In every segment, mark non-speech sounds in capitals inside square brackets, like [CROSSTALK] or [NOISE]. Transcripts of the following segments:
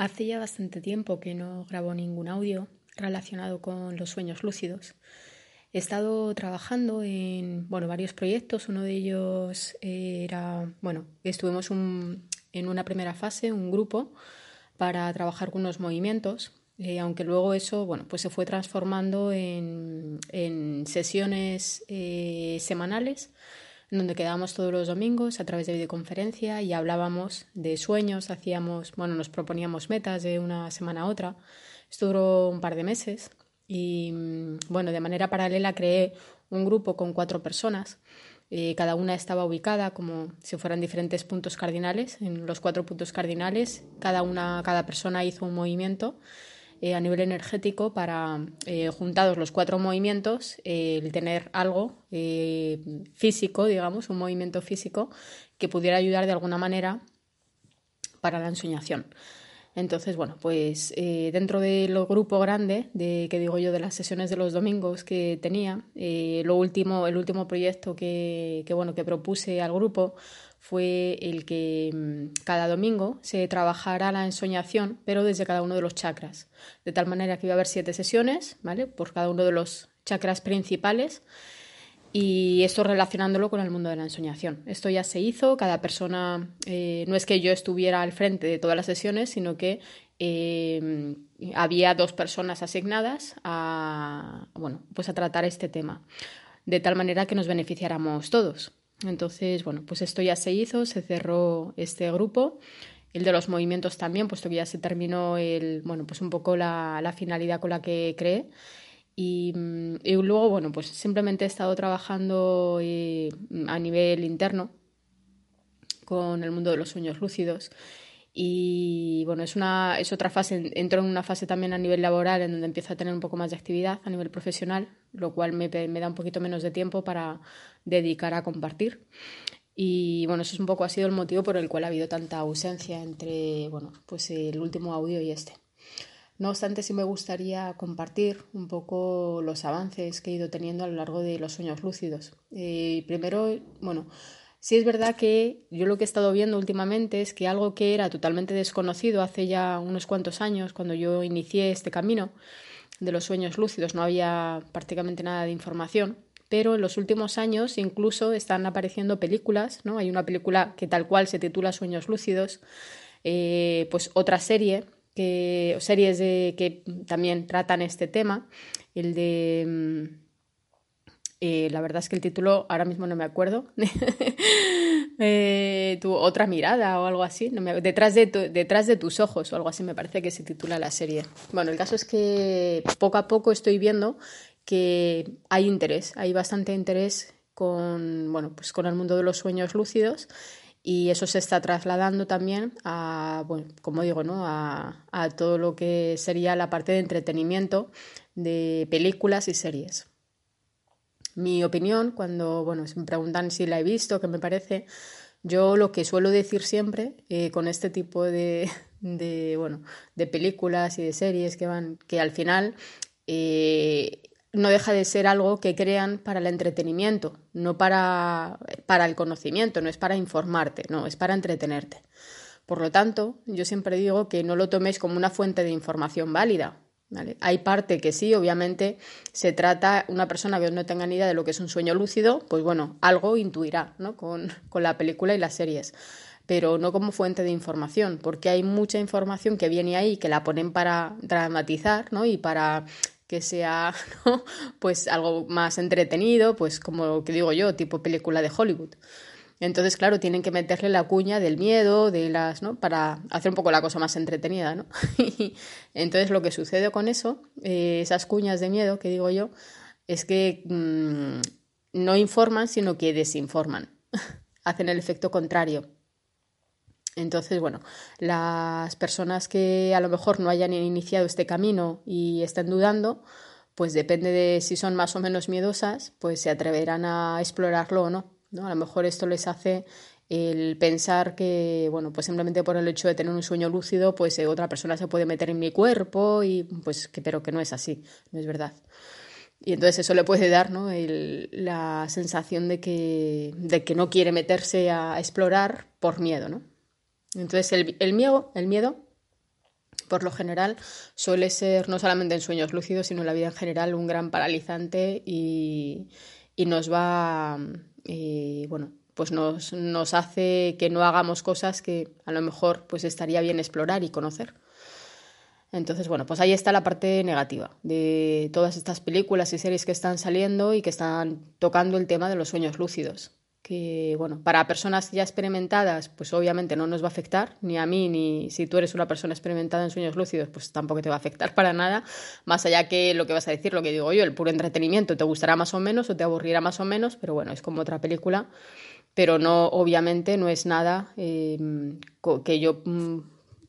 Hace ya bastante tiempo que no grabo ningún audio relacionado con los sueños lúcidos. He estado trabajando en bueno, varios proyectos. Uno de ellos era, bueno, estuvimos en una primera fase, un grupo, para trabajar con unos movimientos. Eh, aunque luego eso bueno, pues se fue transformando en, sesiones eh, semanales donde quedábamos todos los domingos a través de videoconferencia y hablábamos de sueños, hacíamos, bueno, nos proponíamos metas de una semana a otra. Esto duró un par de meses y, mm, bueno, de manera paralela creé un grupo con cuatro personas. Eh, cada una estaba ubicada como si fueran diferentes puntos cardinales. En los cuatro puntos cardinales, cada, una, cada persona hizo un movimiento eh, a nivel energético para, eh, juntados los cuatro movimientos, eh, el tener algo físico, digamos, un movimiento físico que pudiera ayudar de alguna manera para la ensoñación. Entonces, bueno, pues dentro del grupo grande de que digo yo de las sesiones de los domingos que tenía, lo último, el último proyecto que, que, bueno, que propuse al grupo fue el que mm, cada domingo se trabajara la ensoñación, pero desde cada uno de los chakras. De tal manera que iba a haber siete sesiones, ¿vale? Por cada uno de los chakras principales y esto relacionándolo con el mundo de la ensoñación. Esto ya se hizo, cada persona, eh, no es que yo estuviera al frente de todas las sesiones, sino que eh, había dos personas asignadas a, bueno, pues a tratar este tema, de tal manera que nos beneficiáramos todos. Entonces, bueno, pues esto ya se hizo, se cerró este grupo. El de los movimientos también, puesto que ya se terminó el, bueno, pues un poco la, la finalidad con la que creé. Y, mm, y, luego, bueno, pues simplemente he estado trabajando eh, a nivel interno con el mundo de los sueños lúcidos y bueno, es, una, es otra fase, entro en una fase también a nivel laboral en donde empiezo a tener un poco más de actividad a nivel profesional, lo cual me, me da un poquito menos de tiempo para dedicar a compartir. Y bueno, eso es un poco ha sido el motivo por el cual ha habido tanta ausencia entre bueno, pues el último audio y este. No obstante, sí me gustaría compartir un poco los avances que he ido teniendo a lo largo de los sueños lúcidos. Eh, primero, bueno, Sí es verdad que yo lo que he estado viendo últimamente es que algo que era totalmente desconocido hace ya unos cuantos años, cuando yo inicié este camino de los sueños lúcidos, no había prácticamente nada de información, pero en los últimos años incluso están apareciendo películas, ¿no? Hay una película que tal cual se titula Sueños lúcidos, eh, pues otra serie, que, series que también tratan este tema, el de mm, eh, la verdad es que el título ahora mismo no me acuerdo. [LAUGHS] eh, tu otra mirada o algo así. detrás, de detrás de tus ojos o algo así me parece que se titula la serie. Bueno, el caso es que poco a poco estoy viendo que hay interés, hay bastante interés con, bueno, pues con el mundo de los sueños lúcidos y eso se está trasladando también a, bueno, como digo, ¿no? a, a todo lo que sería la parte de entretenimiento de películas y series mi opinión cuando bueno, me preguntan si la he visto, qué me parece. Yo lo que suelo decir siempre eh, con este tipo de, de, bueno, de películas y de series que van, que al final eh, no deja de ser algo que crean para el entretenimiento, no para, para el conocimiento, no es para informarte, no, es para entretenerte. Por lo tanto, yo siempre digo que no lo toméis como una fuente de información válida, hay parte que sí, obviamente se trata, una persona que no tenga ni idea de lo que es un sueño lúcido, pues bueno, algo intuirá ¿no? con, con la película y las series, pero no como fuente de información, porque hay mucha información que viene ahí que la ponen para dramatizar ¿no? y para que sea [LAUGHS] pues algo más entretenido, pues como lo que digo yo, tipo película de Hollywood. Entonces, claro, tienen que meterle la cuña del miedo, de las, ¿no? Para hacer un poco la cosa más entretenida, ¿no? [LAUGHS] Entonces, lo que sucede con eso, eh, esas cuñas de miedo que digo yo, es que mm, no informan, sino que desinforman. [LAUGHS] Hacen el efecto contrario. Entonces, bueno, las personas que a lo mejor no hayan iniciado este camino y estén dudando, pues depende de si son más o menos miedosas, pues se atreverán a explorarlo o no. ¿no? A lo mejor esto les hace el pensar que, bueno, pues simplemente por el hecho de tener un sueño lúcido, pues eh, otra persona se puede meter en mi cuerpo y pues que, pero que no es así, no es verdad. Y entonces eso le puede dar ¿no? la sensación de que, de que no quiere meterse a explorar por miedo, ¿no? Entonces el, miedo, el miedo, por lo general, suele ser no solamente en sueños lúcidos, sino en la vida en general un gran paralizante y, nos va, eh, bueno, pues nos hace que no hagamos cosas que a lo mejor pues estaría bien explorar y conocer. Entonces, bueno, pues ahí está la parte negativa de todas estas películas y series que están saliendo y que están tocando el tema de los sueños lúcidos. Que, bueno, para personas ya experimentadas, pues obviamente no nos va a afectar, ni a mí, ni si tú eres una persona experimentada en sueños lúcidos, pues tampoco te va a afectar para nada, más allá que lo que vas a decir, lo que digo yo, el puro entretenimiento, te gustará más o menos o te aburrirá más o menos, pero bueno, es como otra película, pero no, obviamente no es nada eh, que, yo, mm,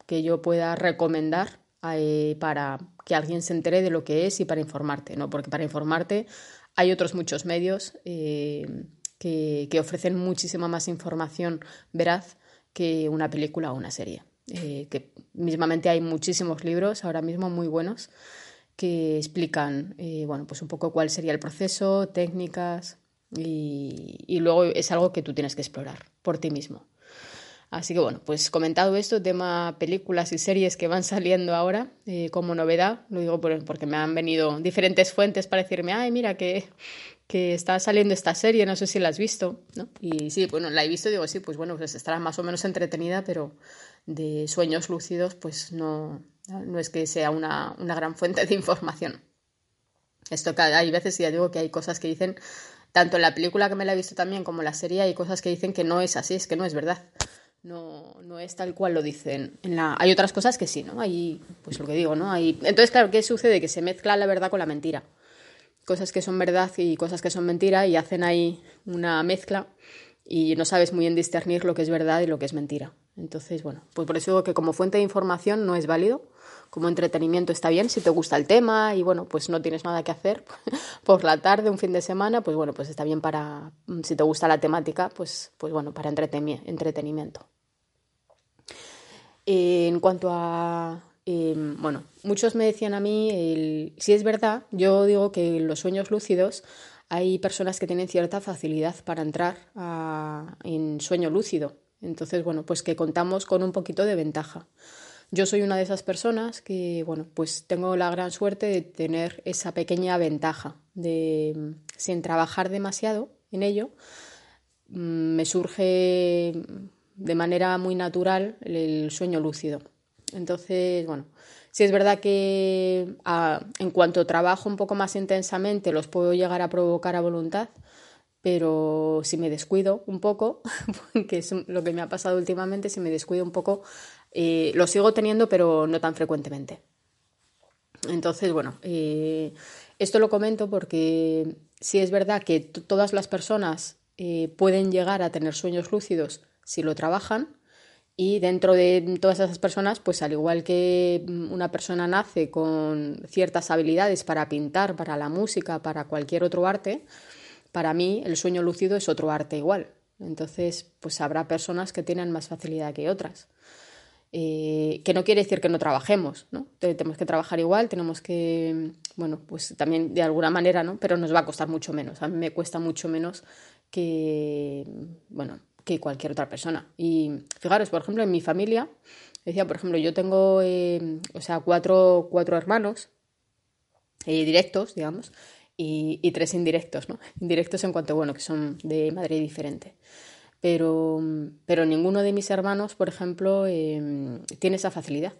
que yo pueda recomendar eh, para que alguien se entere de lo que es y para informarte, ¿no? Porque para informarte hay otros muchos medios eh, que, ofrecen muchísima más información veraz que una película o una serie. Eh, que mismamente hay muchísimos libros ahora mismo muy buenos que explican bueno, pues un poco cuál sería el proceso, técnicas y, y luego es algo que tú tienes que explorar por ti mismo. Así que bueno, pues comentado esto, tema películas y series que van saliendo ahora eh, como novedad, lo digo porque me han venido diferentes fuentes para decirme, ay, mira que, que está saliendo esta serie, no sé si la has visto, ¿no? Y sí, bueno, la he visto, digo, sí, pues bueno, pues estará más o menos entretenida, pero de sueños lúcidos, pues no, no es que sea una, una gran fuente de información. Esto hay veces, ya digo que hay cosas que dicen, tanto en la película que me la he visto también como en la serie, hay cosas que dicen que no es así, es que no es verdad no, no es tal cual lo dicen. En la... Hay otras cosas que sí, ¿no? Hay, pues lo que digo, ¿no? Hay... Entonces, claro, ¿qué sucede? Que se mezcla la verdad con la mentira. Cosas que son verdad y cosas que son mentira y hacen ahí una mezcla y no sabes muy bien discernir lo que es verdad y lo que es mentira. Entonces, bueno, pues por eso que como fuente de información no es válido, como entretenimiento está bien si te gusta el tema y bueno, pues no tienes nada que hacer [LAUGHS] por la tarde, un fin de semana, pues bueno, pues está bien para, si te gusta la temática, pues, pues bueno, para entretenimiento. En cuanto a, bueno, muchos me decían a mí, si es verdad, yo digo que los sueños lúcidos hay personas que tienen cierta facilidad para entrar en sueño lúcido. Entonces, bueno, pues que contamos con un poquito de ventaja. Yo soy una de esas personas que, bueno, pues tengo la gran suerte de tener esa pequeña ventaja de, sin trabajar demasiado en ello, mm, me surge de manera muy natural el sueño lúcido. Entonces, bueno, si es verdad que en cuanto trabajo un poco más intensamente los puedo llegar a provocar a voluntad, pero si me descuido un poco, [LAUGHS] que es lo que me ha pasado últimamente, si me descuido un poco, eh, lo sigo teniendo, pero no tan frecuentemente. Entonces, bueno, eh, esto lo comento porque si es verdad que todas las personas eh, pueden llegar a tener sueños lúcidos si lo trabajan, y dentro de todas esas personas, pues al igual que una persona nace con ciertas habilidades para pintar, para la música, para cualquier otro arte, para mí el sueño lúcido es otro arte igual. Entonces, pues habrá personas que tienen más facilidad que otras. Eh, que no quiere decir que no trabajemos, ¿no? Tenemos que trabajar igual, tenemos que, bueno, pues también de alguna manera, ¿no? Pero nos va a costar mucho menos. A mí me cuesta mucho menos que, bueno, cualquier otra persona. Y fijaros, por ejemplo, en mi familia, decía, por ejemplo, yo tengo, eh, o sea, cuatro, cuatro hermanos eh, directos, digamos, y, tres indirectos, ¿no? Indirectos en cuanto, bueno, que son de madre diferente. Pero, pero ninguno de mis hermanos, por ejemplo, em, tiene esa facilidad.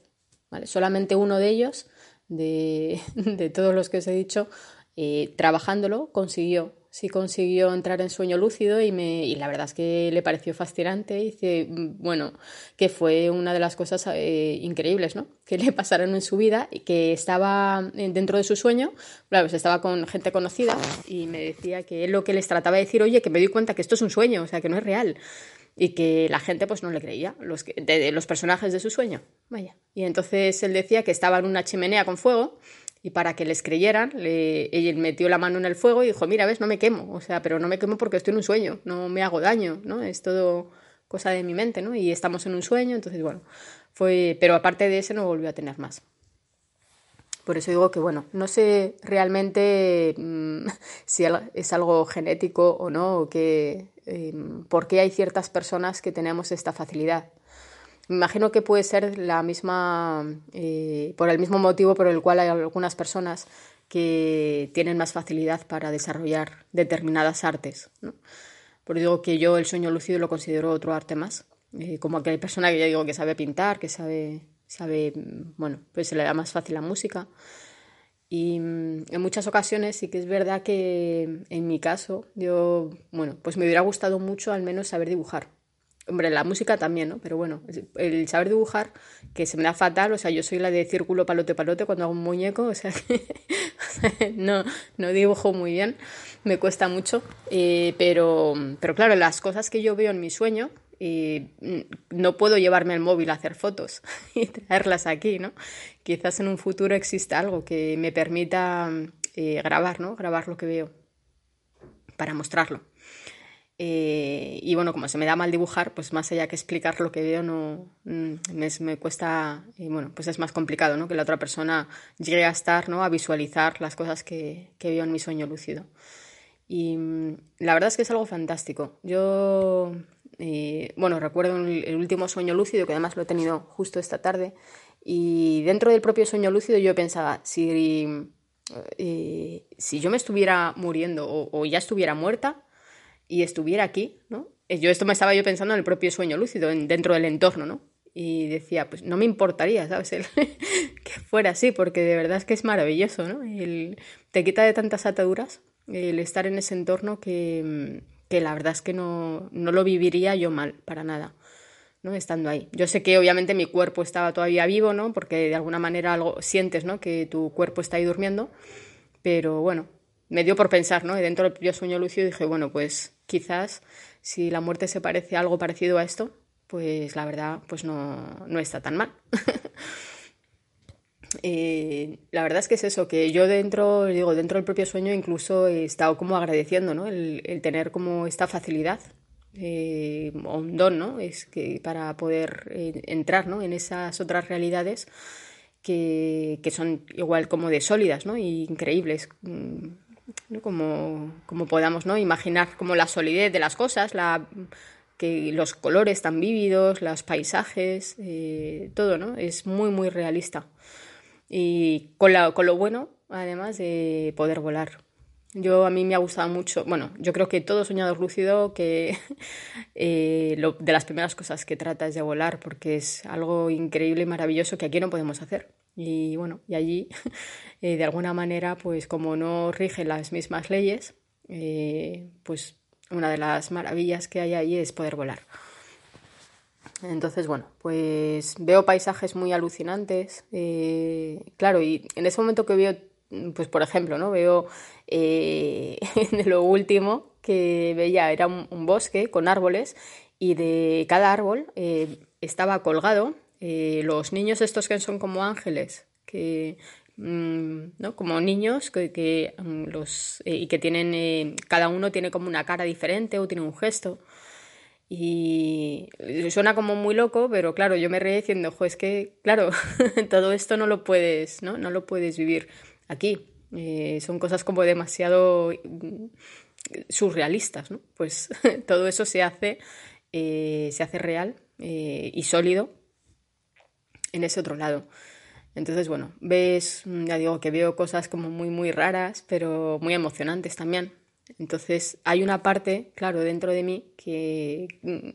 ¿vale? Solamente uno de ellos, de, [LAUGHS] de todos los que os he dicho, eh, trabajándolo, consiguió sí consiguió entrar en sueño lúcido y, me, y la verdad es que le pareció fascinante. Y mm, bueno, que fue una de las cosas eh, increíbles ¿no? que le pasaron en su vida y que estaba dentro de su sueño, claro, pues estaba con gente conocida y me decía que lo que les trataba de decir, oye, que me doy cuenta que esto es un sueño, o sea, que no es real. y que la gente pues no le creía, los, de, los personajes de su sueño. Vaya. Y entonces él decía que estaba en una chimenea con fuego y para que les creyeran, él metió la mano en el fuego y dijo, mira, ves, no me quemo, o sea, pero no me quemo porque estoy en un sueño, no me hago daño, ¿no? Es todo cosa de mi mente, ¿no? Y estamos en un sueño, entonces, bueno, fue, pero aparte de ese no volvió a tener más. Por eso digo que, bueno, no sé realmente mm, [LAUGHS] si es algo genético o no, o que, em, por qué hay ciertas personas que tenemos esta facilidad. Me imagino que puede ser la misma, eh, por el mismo motivo por el cual hay algunas personas que tienen más facilidad para desarrollar determinadas artes. ¿no? Por digo que yo el sueño lúcido lo considero otro arte más. Eh, como que hay persona que ya digo que sabe pintar, que sabe, sabe, bueno, pues se le da más fácil la música. Y mm, en muchas ocasiones sí que es verdad que en mi caso, yo, bueno, pues me hubiera gustado mucho al menos saber dibujar. Hombre, la música también, ¿no? Pero bueno, el saber dibujar, que se me da fatal, o sea, yo soy la de círculo, palote, palote cuando hago un muñeco, o sea, que [LAUGHS] no, no dibujo muy bien, me cuesta mucho, eh, pero, pero claro, las cosas que yo veo en mi sueño, eh, no puedo llevarme el móvil a hacer fotos [LAUGHS] y traerlas aquí, ¿no? Quizás en un futuro exista algo que me permita eh, grabar, ¿no? Grabar lo que veo para mostrarlo. Eh, y bueno, como se me da mal dibujar, pues más allá que explicar lo que veo, no mm, me, cuesta, y bueno, pues es más complicado, ¿no? Que la otra persona llegue a estar, ¿no? A visualizar las cosas que, que veo en mi sueño lúcido. Y mm, la verdad es que es algo fantástico. Yo, eh, bueno, recuerdo el último sueño lúcido, que además lo he tenido justo esta tarde, y dentro del propio sueño lúcido yo pensaba, si, eh, si yo me estuviera muriendo o ya estuviera muerta, y estuviera aquí, ¿no? Eh, yo esto me estaba yo pensando en el propio sueño lúcido, dentro del entorno, ¿no? Y decía, pues no me importaría, ¿sabes? [LAUGHS] que fuera así, porque de verdad es que es maravilloso, ¿no? Te quita de tantas ataduras el estar en ese entorno que, que la verdad es que no, no lo viviría yo mal, para nada. ¿no? estando ahí. Yo sé que obviamente mi cuerpo estaba todavía vivo, ¿no? Porque de alguna manera algo sientes, ¿no? Que tu cuerpo está ahí durmiendo, pero bueno, me dio por pensar, ¿no? Y dentro del propio sueño lúcido dije, bueno, pues quizás si la muerte se parece a algo parecido a esto, pues la verdad, pues no, no está tan mal. [LAUGHS] La verdad es que es eso, que yo dentro, digo, dentro del propio sueño incluso he estado como agradeciendo, ¿no? El, tener como esta facilidad, eh, o un don, ¿no? Es que para poder eh, entrar, ¿no? En esas otras realidades que, que, son igual como de sólidas, ¿no? Y increíbles. Mm, como, como podamos ¿no? imaginar como la solidez de las cosas, la, que los colores tan vívidos, los paisajes, eh, todo, ¿no? Es muy, muy realista. Y con, la, con lo bueno, además, de poder volar. Yo a mí me ha gustado mucho, bueno, yo creo que todo soñador lúcido que [LAUGHS] eh, de las primeras cosas que trata es de volar porque es algo increíble y maravilloso que aquí no podemos hacer. Y bueno, y allí, [LAUGHS] eh, de alguna manera, pues como no rigen las mismas leyes, eh, pues una de las maravillas que hay allí es poder volar. Entonces, bueno, pues veo paisajes muy alucinantes. Eh, claro, y en ese momento que veo, pues por ejemplo, ¿no? Veo [LAUGHS] lo último que veía era un, bosque con árboles y de cada árbol estaba colgado eh, los niños estos que son como ángeles, que mm, ¿no? como niños que, mm, los eh, y que tienen eh, cada uno tiene como una cara diferente o tiene un gesto. Y suena como muy loco pero claro yo me reí diciendo ojo es que claro [LAUGHS] todo esto no lo puedes no no lo puedes vivir aquí son cosas como demasiado mm, surrealistas no pues [LAUGHS] todo eso se hace se hace real y sólido en ese otro lado. Entonces, bueno, ves, mm, ya digo que veo cosas como muy, muy raras, pero muy emocionantes también. Entonces, hay una parte, claro, dentro de mí que mm,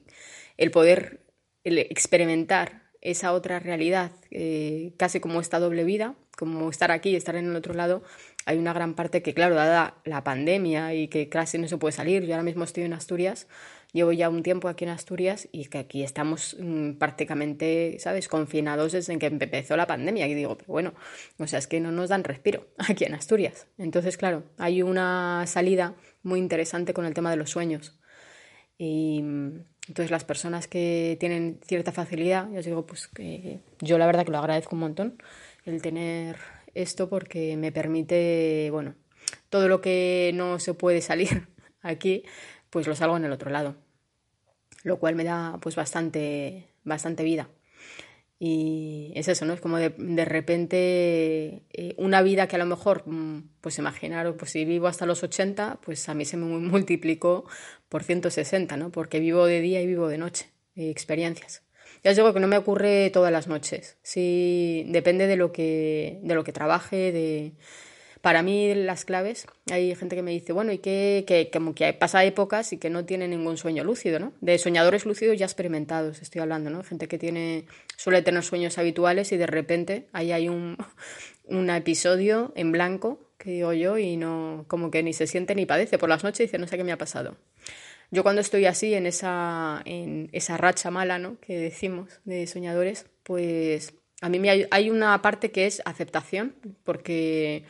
el poder experimentar esa otra realidad, eh, casi como esta doble vida, como estar aquí y estar en el otro lado, hay una gran parte que, claro, dada la pandemia y que casi no se puede salir, yo ahora mismo estoy en Asturias, Llevo ya un tiempo aquí en Asturias y que aquí estamos mm, prácticamente, ¿sabes?, confinados desde que empezó la pandemia. Y digo, pero bueno, o sea, es que no nos dan respiro [LAUGHS] aquí en Asturias. Entonces, claro, hay una salida muy interesante con el tema de los sueños. Y, Entonces las personas que tienen cierta facilidad, ya os digo, pues que yo la verdad que lo agradezco un montón el tener esto porque me permite, bueno, todo lo que no se puede salir [LAUGHS] aquí, pues lo salgo en el otro lado. Lo cual me da pues bastante, bastante vida. Y es eso, ¿no? Es como de, de repente eh, una vida que a lo mejor, mm, pues imaginaros, pues si vivo hasta los 80, pues a mí se me [LAUGHS] multiplicó por 160, ¿no? Porque vivo de día y vivo de noche, experiencias. Ya os digo que no me ocurre todas las noches, sí, depende de lo que, de lo que trabaje, de, para mí las claves, hay gente que me dice, bueno, y que, que, como que pasa épocas y que no tiene ningún sueño lúcido, ¿no? De soñadores lúcidos ya experimentados, estoy hablando, ¿no? Gente que tiene, suele tener sueños habituales y de repente ahí hay un, [LAUGHS] un episodio en blanco, que digo yo, y no, como que ni se siente ni padece por las noches dice, no sé qué me ha pasado. Yo cuando estoy así, en esa, en esa racha mala, ¿no? Que decimos de soñadores, pues a mí me hay, hay una parte que es aceptación, porque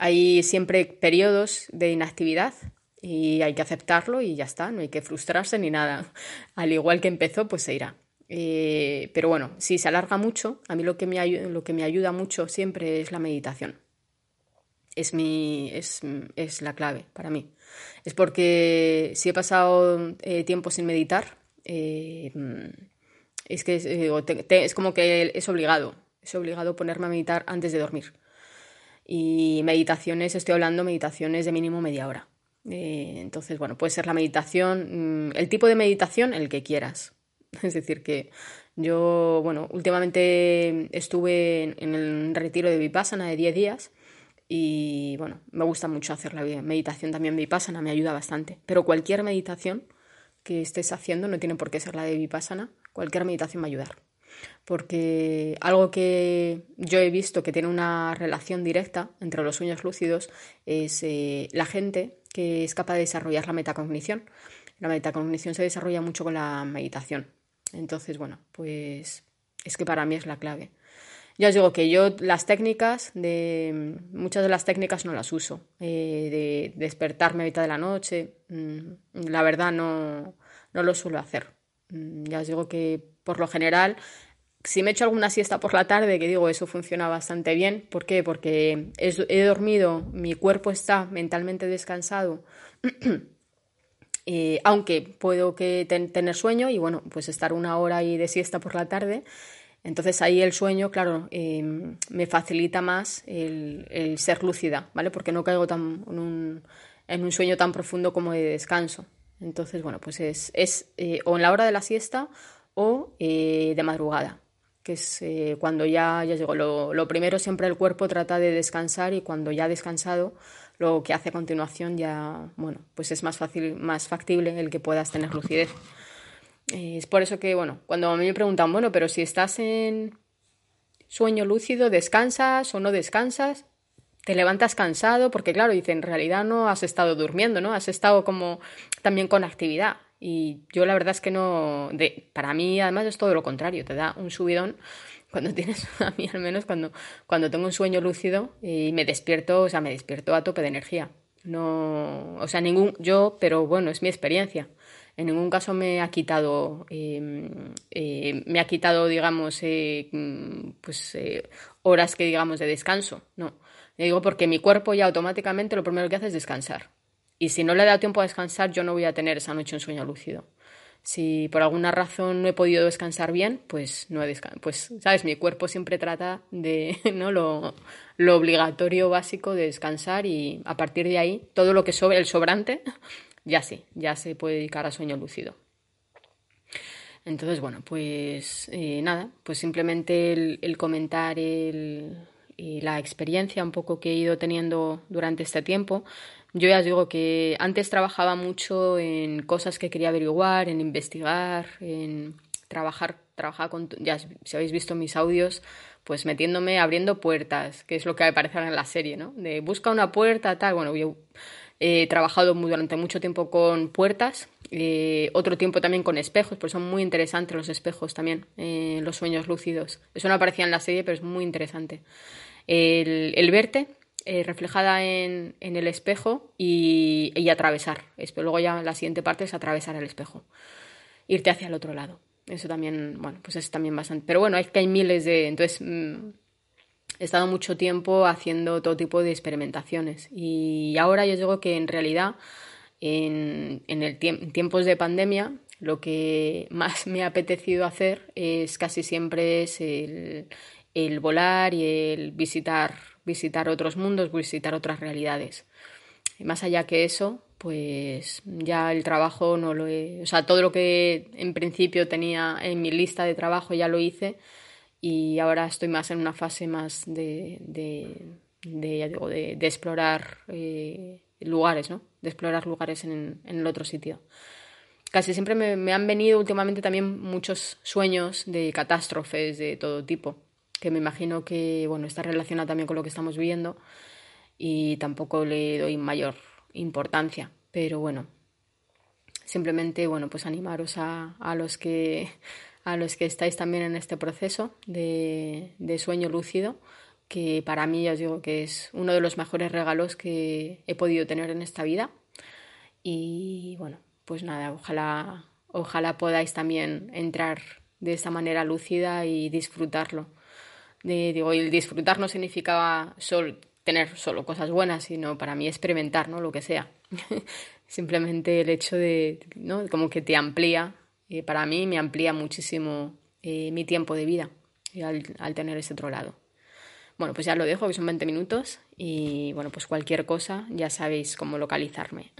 hay siempre periodos de inactividad y hay que aceptarlo y ya está, no hay que frustrarse ni nada. Al igual que empezó, pues se irá. Eh, pero bueno, si se alarga mucho, a mí lo que me, lo que me ayuda mucho siempre es la meditación. Es, mi, es, es la clave para mí. Es porque si he pasado eh, tiempo sin meditar, eh, es que es como que es obligado, es obligado ponerme a meditar antes de dormir. Y meditaciones, estoy hablando meditaciones de mínimo media hora. Eh, entonces, bueno, puede ser la meditación, mm, el tipo de meditación, el que quieras. [LAUGHS] Es decir, que yo, bueno, últimamente estuve en, el retiro de Vipassana de 10 días y, bueno, me gusta mucho hacer la meditación también Vipassana, me ayuda bastante. Pero cualquier meditación que estés haciendo, no tiene por qué ser la de Vipassana, cualquier meditación va a ayudar porque algo que yo he visto que tiene una relación directa entre los sueños lúcidos es eh, la gente que es capaz de desarrollar la metacognición. La metacognición se desarrolla mucho con la meditación. Entonces, bueno, pues es que para mí es la clave. Ya os digo que yo las técnicas, de muchas de las técnicas no las uso. Eh, de despertarme a mitad de la noche, mm, la verdad no, no lo suelo hacer. Mm, ya os digo que por lo general si me echo alguna siesta por la tarde, que digo, eso funciona bastante bien. ¿Por qué? Porque he, dormido, mi cuerpo está mentalmente descansado, [CLEARS THROAT] eh, aunque puedo que tener sueño y bueno, pues estar una hora ahí de siesta por la tarde. Entonces ahí el sueño, claro, em, me facilita más el, ser lúcida, ¿vale? Porque no caigo tan, en, un, sueño tan profundo como de descanso. Entonces, bueno, pues es, es eh, o en la hora de la siesta o eh, de madrugada que es eh, cuando ya, ya llegó. Lo, lo, primero siempre el cuerpo trata de descansar y cuando ya ha descansado, lo que hace a continuación ya, bueno, pues es más fácil, más factible el que puedas tener lucidez. Eh, es por eso que, bueno, cuando a mí me preguntan, bueno, pero si estás en sueño lúcido, ¿descansas o no descansas? Te levantas cansado, porque claro, dice, en realidad no has estado durmiendo, ¿no? Has estado como también con actividad. Y yo la verdad es que no, de, para mí además es todo lo contrario, te da un subidón cuando [LAUGHS] tienes, a mí al menos cuando, cuando tengo un sueño lúcido y me despierto, o sea, me despierto a tope de energía. No, o sea, ningún, yo, pero bueno, es mi experiencia. En ningún caso me ha quitado, em, eh, me ha quitado, digamos, eh, pues eh, horas que digamos de descanso. No, digo porque mi cuerpo ya automáticamente lo primero que hace es descansar. Y si no le da tiempo a descansar, yo no voy a tener esa noche un sueño lúcido. Si por alguna razón no he podido descansar bien, pues no he descansado. Pues, ¿sabes? Mi cuerpo siempre trata de, [LAUGHS] ¿no? Lo, lo obligatorio básico de descansar y a partir de ahí, todo lo que sobre, el sobrante, [LAUGHS] ya sí, ya se puede dedicar a sueño lúcido. Entonces, bueno, pues eh, nada, pues simplemente el, comentar el, la experiencia un poco que he ido teniendo durante este tiempo. Yo ya os digo que antes trabajaba mucho en cosas que quería averiguar, en investigar, en trabajar, trabajar con, ya si habéis visto mis audios, pues metiéndome, abriendo puertas, que es lo que aparece en la serie, ¿no? De busca una puerta, tal. Bueno, yo he trabajado durante mucho tiempo con puertas, eh, otro tiempo también con espejos, pues son muy interesantes los espejos también, eh, los sueños lúcidos. Eso no aparecía en la serie, pero es muy interesante. El, el verte eh, reflejada en, el espejo y, y atravesar. Luego ya la siguiente parte es atravesar el espejo. irte hacia el otro lado. Eso también, bueno, pues es también bastante. Pero bueno, es que hay miles de. Entonces, mm, he estado mucho tiempo haciendo todo tipo de experimentaciones. Y ahora yo digo que en realidad, en, en el tiempos de pandemia, lo que más me ha apetecido hacer es casi siempre es el, el volar y el visitar, visitar otros mundos, visitar otras realidades. Más allá que eso, pues ya el trabajo no lo he, o sea, todo lo que en principio tenía en mi lista de trabajo ya lo hice y ahora estoy más en una fase más de, de, de, explorar eh, lugares, ¿no? De explorar lugares en, en el otro sitio. Casi siempre me, han venido últimamente también muchos sueños de catástrofes de todo tipo, que me imagino que, bueno, está relacionado también con lo que estamos viviendo y tampoco le doy mayor importancia. Pero bueno, simplemente bueno, pues animaros a, a, los que a los que estáis también en este proceso de, de sueño lúcido, que para mí ya os digo que es uno de los mejores regalos que he podido tener en esta vida. Y bueno, pues nada, ojalá, ojalá podáis también entrar de esta manera lúcida y disfrutarlo. De, digo, el disfrutar no significaba solo tener solo cosas buenas, sino para mí experimentar, ¿no? Lo que sea. [LAUGHS] Simplemente el hecho de, ¿no? Como que te amplía, eh, para mí me amplía muchísimo eh, mi tiempo de vida al, al, tener ese otro lado. Bueno, pues ya lo dejo, que son 20 minutos y bueno, pues cualquier cosa ya sabéis cómo localizarme.